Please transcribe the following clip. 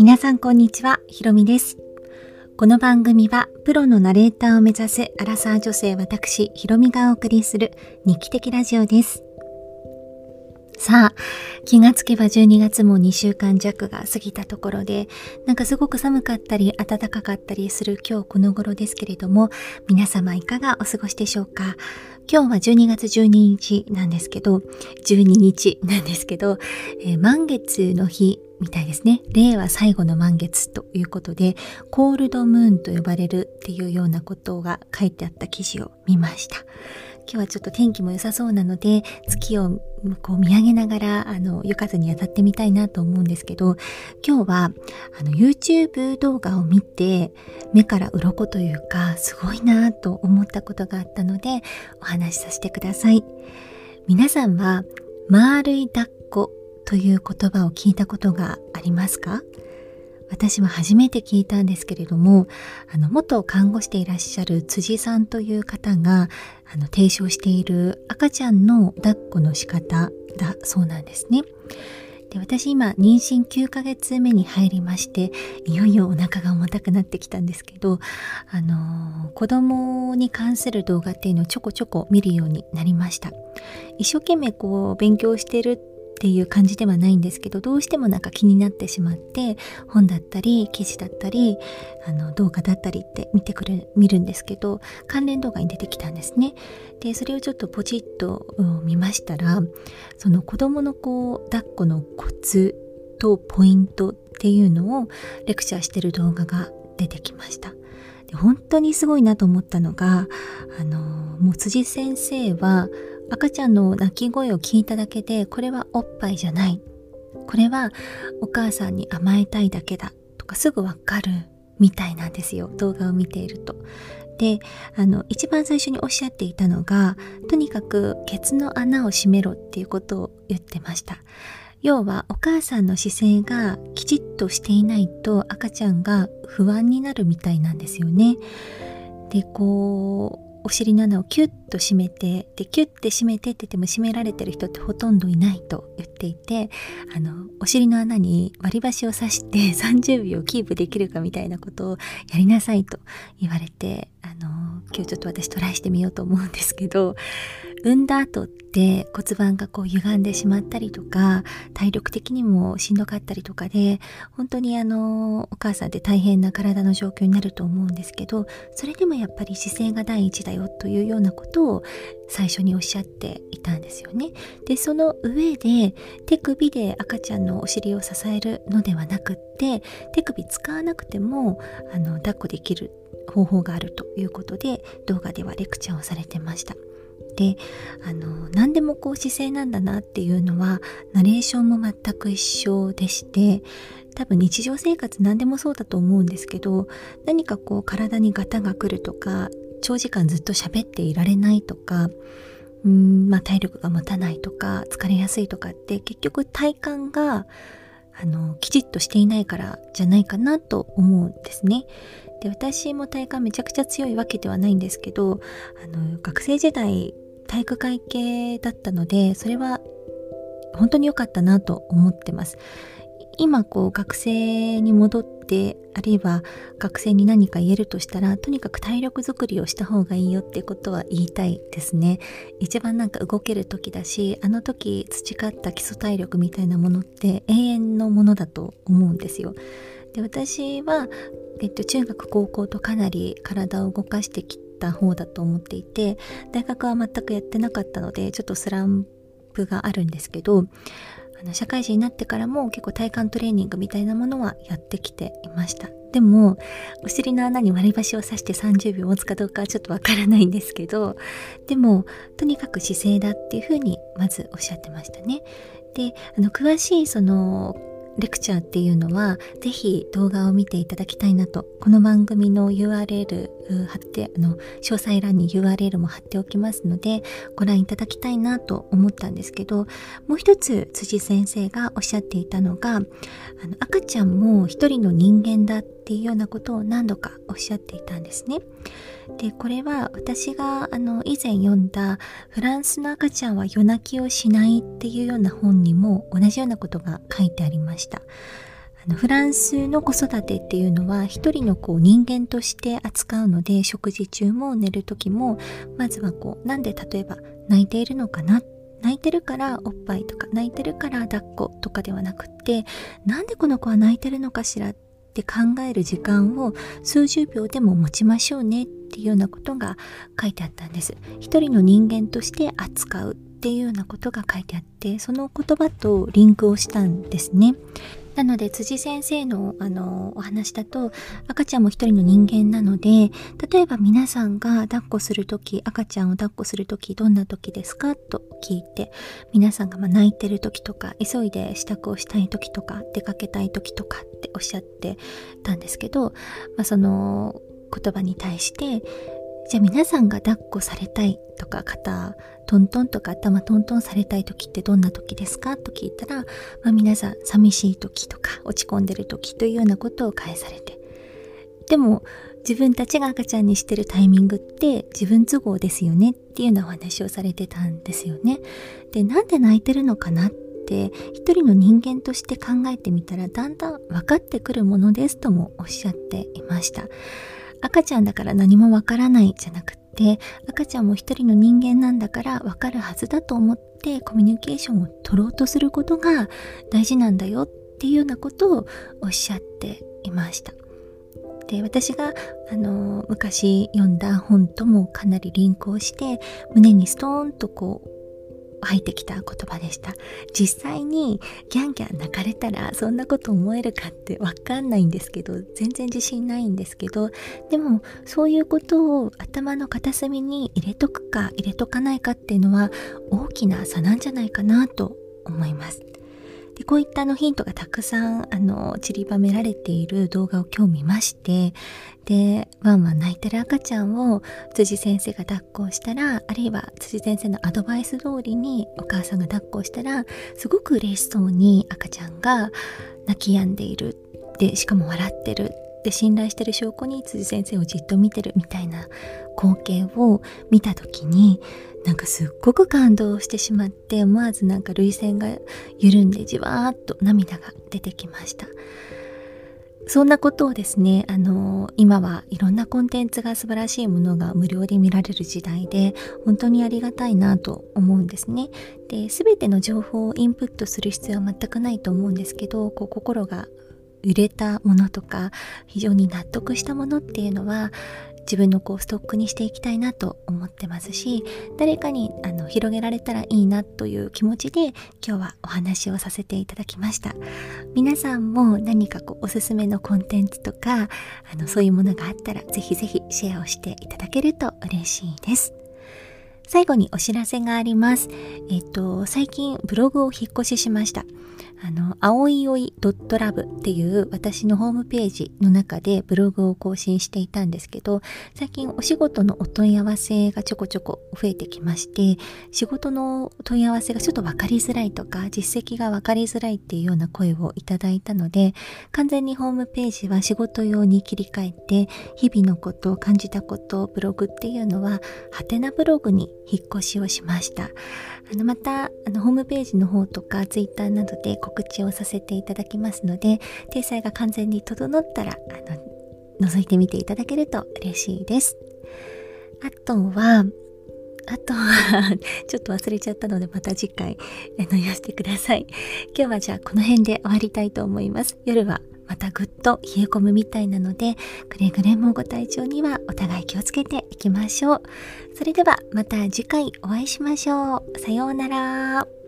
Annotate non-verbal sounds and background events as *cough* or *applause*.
皆さんこんにちは、ひろみです。この番組はプロのナレーターを目指すアラサー女性私、ひろみがお送りする日記的ラジオです。さあ、気がつけば12月も2週間弱が過ぎたところで、なんかすごく寒かったり暖かかったりする今日この頃ですけれども、皆様いかがお過ごしでしょうか？今日は12月12日なんですけど、12日なんですけど、えー満月の日みたいですね。令和最後の満月ということで、コールドムーンと呼ばれるっていうようなことが書いてあった記事を見ました。今日はちょっと天気も良さそうなので、月をこう見上げながら、あの、夜風に当たってみたいなと思うんですけど、今日は、あの、YouTube 動画を見て、目から鱗というか、すごいなと思ったことがあったので、お話しさせてください。皆さんは、丸い抱っこ、という言葉を聞いたことがありますか？私は初めて聞いたんですけれども、あの、元看護師でいらっしゃる辻さんという方が、あの、提唱している赤ちゃんの抱っこの仕方だそうなんですね。で私今妊娠9ヶ月目に入りましていよいよお腹が重たくなってきたんですけどあのー子供に関する動画っていうのをちょこちょこ見るようになりました一生懸命こう勉強してるっていう感じではないんですけどどうしてもなんか気になってしまって本だったり記事だったりあの動画だったりって見てくる見るんですけど関連動画に出てきたんですね。でそれをちょっとポチッと、うん見ましたらその子供のこう抱っこのコツとポイントっていうのをレクチャーしてる動画が出てきました。で本当にすごいなと思ったのがあのもう辻先生は赤ちゃんの泣き声を聞いただけでこれはおっぱいじゃないこれはお母さんに甘えたいだけだとかすぐわかるみたいなんですよ動画を見ていると。であの一番最初におっしゃっていたのがとにかくケツの穴を閉めろっていうことを言ってました。要はお母さんの姿勢がきちっとしていないと赤ちゃんが不安になるみたいなんですよね。でこうお尻の穴をキュッと締めてでキュッて締めてって言っても締められてる人ってほとんどいないと言っていてあのお尻の穴に割り箸を刺して *laughs* 30秒キープできるかみたいなことをやりなさいと言われてあの今日ちょっと私トライしてみようと思うんですけど産んだ後って骨盤がこう歪んでしまったりとか体力的にもしんどかったりとかで本当にあのお母さんって大変な体の状況になると思うんですけどそれでもやっぱり姿勢が第一だよというようなことを最初におっしゃっていたんですよね。でその上で手首で赤ちゃんのお尻を支えるのではなくって手首使わなくてもあの抱っこできる方法があるということで動画ではレクチャーをされてました。であの何でもこう姿勢なんだなっていうのはナレーションも全く一緒でして多分日常生活何でもそうだと思うんですけど何かこう体にガタが来るとか長時間ずっと喋っていられないとかうーん、まあ、体力が持たないとか疲れやすいとかって結局体幹があのきちっとしていないからじゃないかなと思うんですね。で私も体幹めちゃくちゃ強いわけではないんですけどあの学生時代体育会系だったのでそれは本当に良かったなと思ってます。今こう学生に戻ってあるいは学生に何か言えるとしたらとにかく体力づくりをした方がいいよってことは言いたいですね一番なんか動ける時だしあの時培った基礎体力みたいなものって永遠のものだと思うんですよで私は、えっと、中学高校とかなり体を動かしてきた方だと思っていて大学は全くやってなかったのでちょっとスランプがあるんですけどあの社会人になってからも結構体幹トレーニングみたいなものはやってきていました。でもお尻の穴に割り箸を刺して30秒持つかどうかはちょっとわからないんですけどでもとにかく姿勢だっていうふうにまずおっしゃってましたね。であの詳しいそのレクチャーっていうのはぜひ動画を見ていただきたいなとこの番組の URL 貼ってあの詳細欄に URL も貼っておきますのでご覧いただきたいなと思ったんですけどもう一つ辻先生がおっしゃっていたのがあの赤ちゃんも一人の人間だっていうようなことを何度かおっしゃっていたんですね。でこれは私があの以前読んだ「フランスの赤ちゃんは夜泣きをしない」っていうような本にも同じようなことが書いてありました。あのフランスの子育てっていうのは一人のこう人間として扱うので食事中も寝る時もまずはこうなんで例えば泣いているのかな？泣いてるからおっぱいとか泣いてるから抱っことかではなくってなんでこの子は泣いてるのかしら？って考える時間を数十秒でも持ちましょうね。っていうようなことが書いてあったんです。一人の人間として扱うっていうようなことが書いてあってその言葉とリンクをしたんですね。なので辻先生のあのお話だと赤ちゃんも一人の人間なので例えば皆さんが抱っこする時赤ちゃんを抱っこする時どんな時ですか？と聞いて皆さんがま泣いてる時とか急いで支度をしたい時とか出かけたい時とかっておっしゃってたんですけど、まあ、その言葉に対してじゃあ皆さんが抱っこされたいとか肩トントンとか頭トントンされたい時ってどんな時ですか？と聞いたら、まあ、皆さん寂しい時とか落ち込んでる時というようなことを返されてでも自分たちが赤ちゃんにしてるタイミングって自分都合ですよねっていうようなお話をされてたんですよね。でなんで泣いてるのかなって一人の人間として考えてみたらだんだん分かってくるものですともおっしゃっていました。赤ちゃんだから何もわからないじゃなくって赤ちゃんも一人の人間なんだからわかるはずだと思ってコミュニケーションを取ろうとすることが大事なんだよっていうようなことをおっしゃっていました。で私があの昔読んだ本ともかなりリンクをして胸にストーンとこう入ってきた言葉でした。実際にギャンギャン泣かれたらそんなこと思えるかってわかんないんですけど全然自信ないんですけどでもそういうことを頭の片隅に入れとくか入れとかないかっていうのは大きな差なんじゃないかなと思います。でこういったのヒントがたくさんあの散りばめられている動画を今日見ましてでワンワン泣いてる赤ちゃんを辻先生が抱っこしたらあるいは辻先生のアドバイス通りにお母さんが抱っこしたらすごく嬉しそうに赤ちゃんが泣き止んでいる。でしかも笑ってる。で信頼してる証拠に辻先生をじっと見てるみたいな光景を見た時になんかすっごく感動してしまって思わずなんか涙腺が緩んでじわーっと涙が出てきました。そんなことをですねあの今はいろんなコンテンツが素晴らしいものが無料で見られる時代で本当にありがたいなと思うんですね。で全ての情報をインプットする必要は全くないと思うんですけどこう心が売れたものとか非常に納得したものっていうのは自分のこうストックにしていきたいなと思ってますし誰かにあの広げられたらいいなという気持ちで今日はお話をさせていただきました。皆さんも何かこうおすすめのコンテンツとかあのそういうものがあったらぜひぜひシェアをしていただけると嬉しいです。最後にお知らせがあります。えっと、最近ブログを引っ越ししました。あの、青いおい .love っていう私のホームページの中でブログを更新していたんですけど、最近お仕事のお問い合わせがちょこちょこ増えてきまして、仕事の問い合わせがちょっと分かりづらいとか、実績が分かりづらいっていうような声をいただいたので、完全にホームページは仕事用に切り替えて、日々のこと、感じたこと、ブログっていうのは、ハテナブログに引っ越しをしました。あのまたあのホームページの方とかツイッターなどで告知をさせていただきますので体裁が完全に整ったらあの覗いてみていただけると嬉しいです。あとはあとは *laughs* ちょっと忘れちゃったのでまた次回あの言わせてください。今日はじゃあこの辺で終わりたいと思います。夜はまたぐっと冷え込むみたいなのでくれぐれもご体調にはお互い気をつけていきましょう。それではまた次回お会いしましょう。さようなら。